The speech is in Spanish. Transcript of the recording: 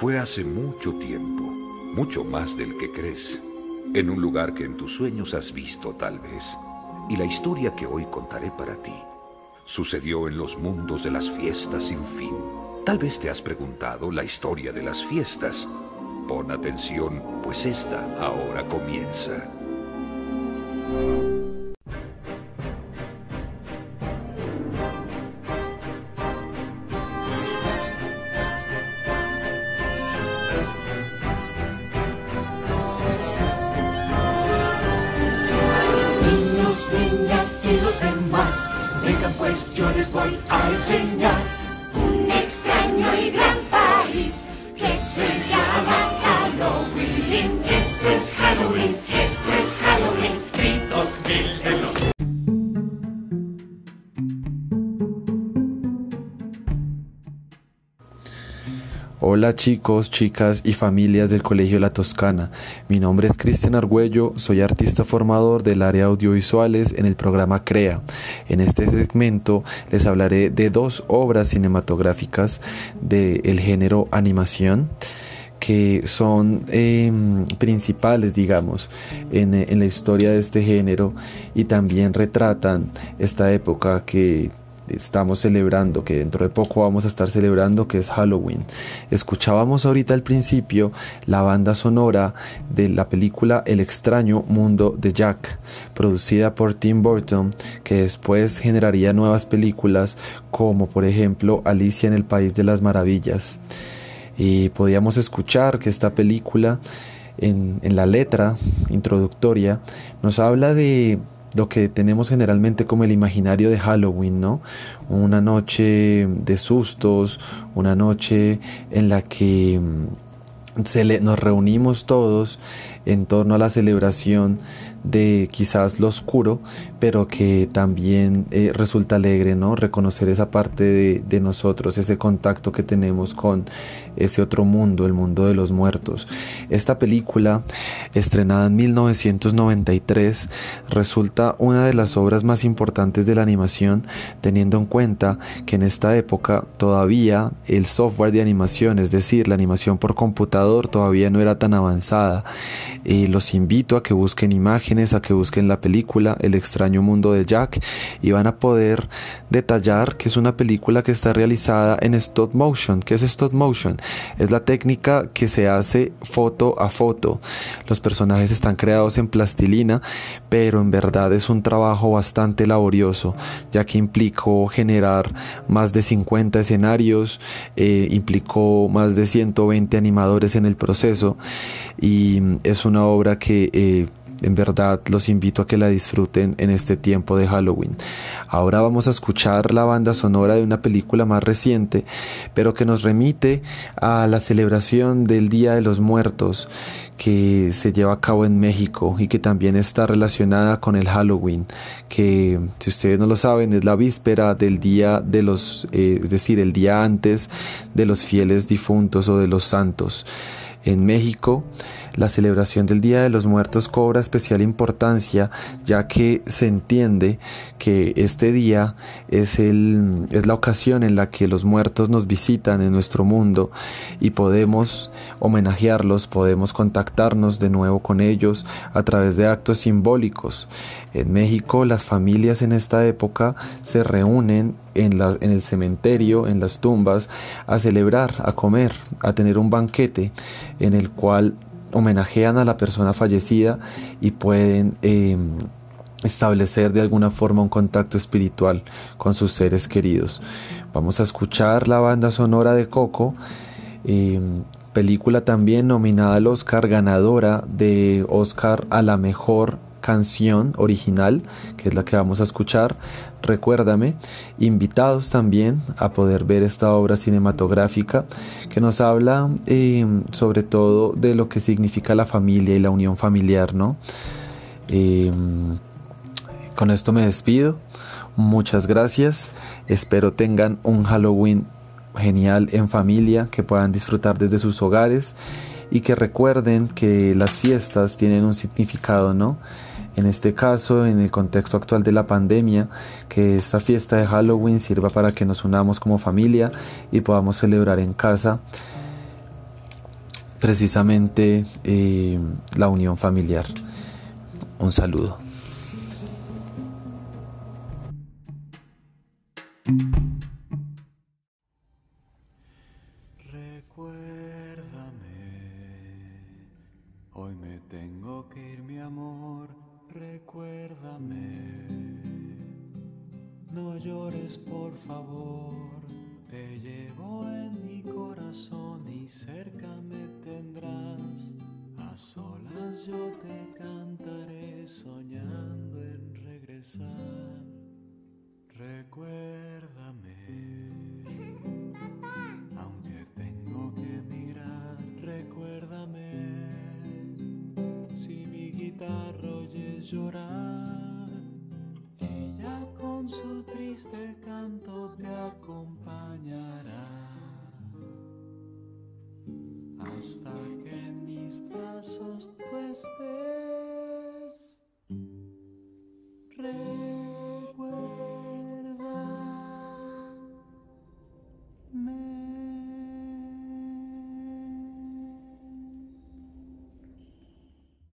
Fue hace mucho tiempo, mucho más del que crees, en un lugar que en tus sueños has visto tal vez. Y la historia que hoy contaré para ti sucedió en los mundos de las fiestas sin fin. Tal vez te has preguntado la historia de las fiestas. Pon atención, pues esta ahora comienza. Pues yo les voy a enseñar un extraño y gran país que se llama Halloween. Esto es Halloween, esto es Halloween, gritos mil Hola chicos, chicas y familias del Colegio La Toscana. Mi nombre es Cristian Argüello, soy artista formador del área audiovisuales en el programa CREA. En este segmento les hablaré de dos obras cinematográficas del género animación que son em, principales, digamos, en, en la historia de este género y también retratan esta época que estamos celebrando, que dentro de poco vamos a estar celebrando, que es Halloween. Escuchábamos ahorita al principio la banda sonora de la película El extraño mundo de Jack, producida por Tim Burton, que después generaría nuevas películas como por ejemplo Alicia en el País de las Maravillas. Y podíamos escuchar que esta película en, en la letra introductoria nos habla de lo que tenemos generalmente como el imaginario de Halloween, ¿no? Una noche de sustos, una noche en la que mm, se nos reunimos todos en torno a la celebración de quizás lo oscuro, pero que también eh, resulta alegre, ¿no? Reconocer esa parte de, de, nosotros, ese contacto que tenemos con ese otro mundo, el mundo de los muertos. Esta película, estrenada en 1993, resulta una de las obras más importantes de la animación, teniendo en cuenta que en esta época todavía el software de animación, es decir, la animación por computador, todavía no era tan avanzada. Eh, los invito a que busquen imágenes, a que busquen la película El extraño mundo de Jack y van a poder detallar que es una película que está realizada en stop motion. ¿Qué es stop motion? Es la técnica que se hace foto a foto. Los personajes están creados en plastilina, pero en verdad es un trabajo bastante laborioso, ya que implicó generar más de 50 escenarios, eh, implicó más de 120 animadores en el proceso y es una obra que eh, en verdad los invito a que la disfruten en este tiempo de Halloween. Ahora vamos a escuchar la banda sonora de una película más reciente, pero que nos remite a la celebración del Día de los Muertos que se lleva a cabo en México y que también está relacionada con el Halloween, que si ustedes no lo saben es la víspera del día de los, eh, es decir, el día antes de los fieles difuntos o de los santos. En México, la celebración del Día de los Muertos cobra especial importancia ya que se entiende que este día es, el, es la ocasión en la que los muertos nos visitan en nuestro mundo y podemos homenajearlos, podemos contactarnos de nuevo con ellos a través de actos simbólicos. En México las familias en esta época se reúnen en, la, en el cementerio, en las tumbas, a celebrar, a comer, a tener un banquete en el cual homenajean a la persona fallecida y pueden em, establecer de alguna forma un contacto espiritual con sus seres queridos. Vamos a escuchar la banda sonora de Coco, em, película también nominada al Oscar, ganadora de Oscar a la mejor canción original, que es la que vamos a escuchar, Recuérdame, invitados también a poder ver esta obra cinematográfica que nos habla eh, sobre todo de lo que significa la familia y la unión familiar, ¿no? Eh, con esto me despido, muchas gracias, espero tengan un Halloween genial en familia, que puedan disfrutar desde sus hogares y que recuerden que las fiestas tienen un significado, ¿no? En este caso, en el contexto actual de la pandemia, que esta fiesta de Halloween sirva para que nos unamos como familia y podamos celebrar en casa precisamente eh, la unión familiar. Un saludo. No llores, por favor, te llevo en mi corazón y cerca me tendrás. A solas yo te cantaré soñando en regresar. Recuérdame. Aunque tengo que mirar, recuérdame. Si mi guitarra oyes llorar, Santo te acompañará hasta que en mis brazos tú estés.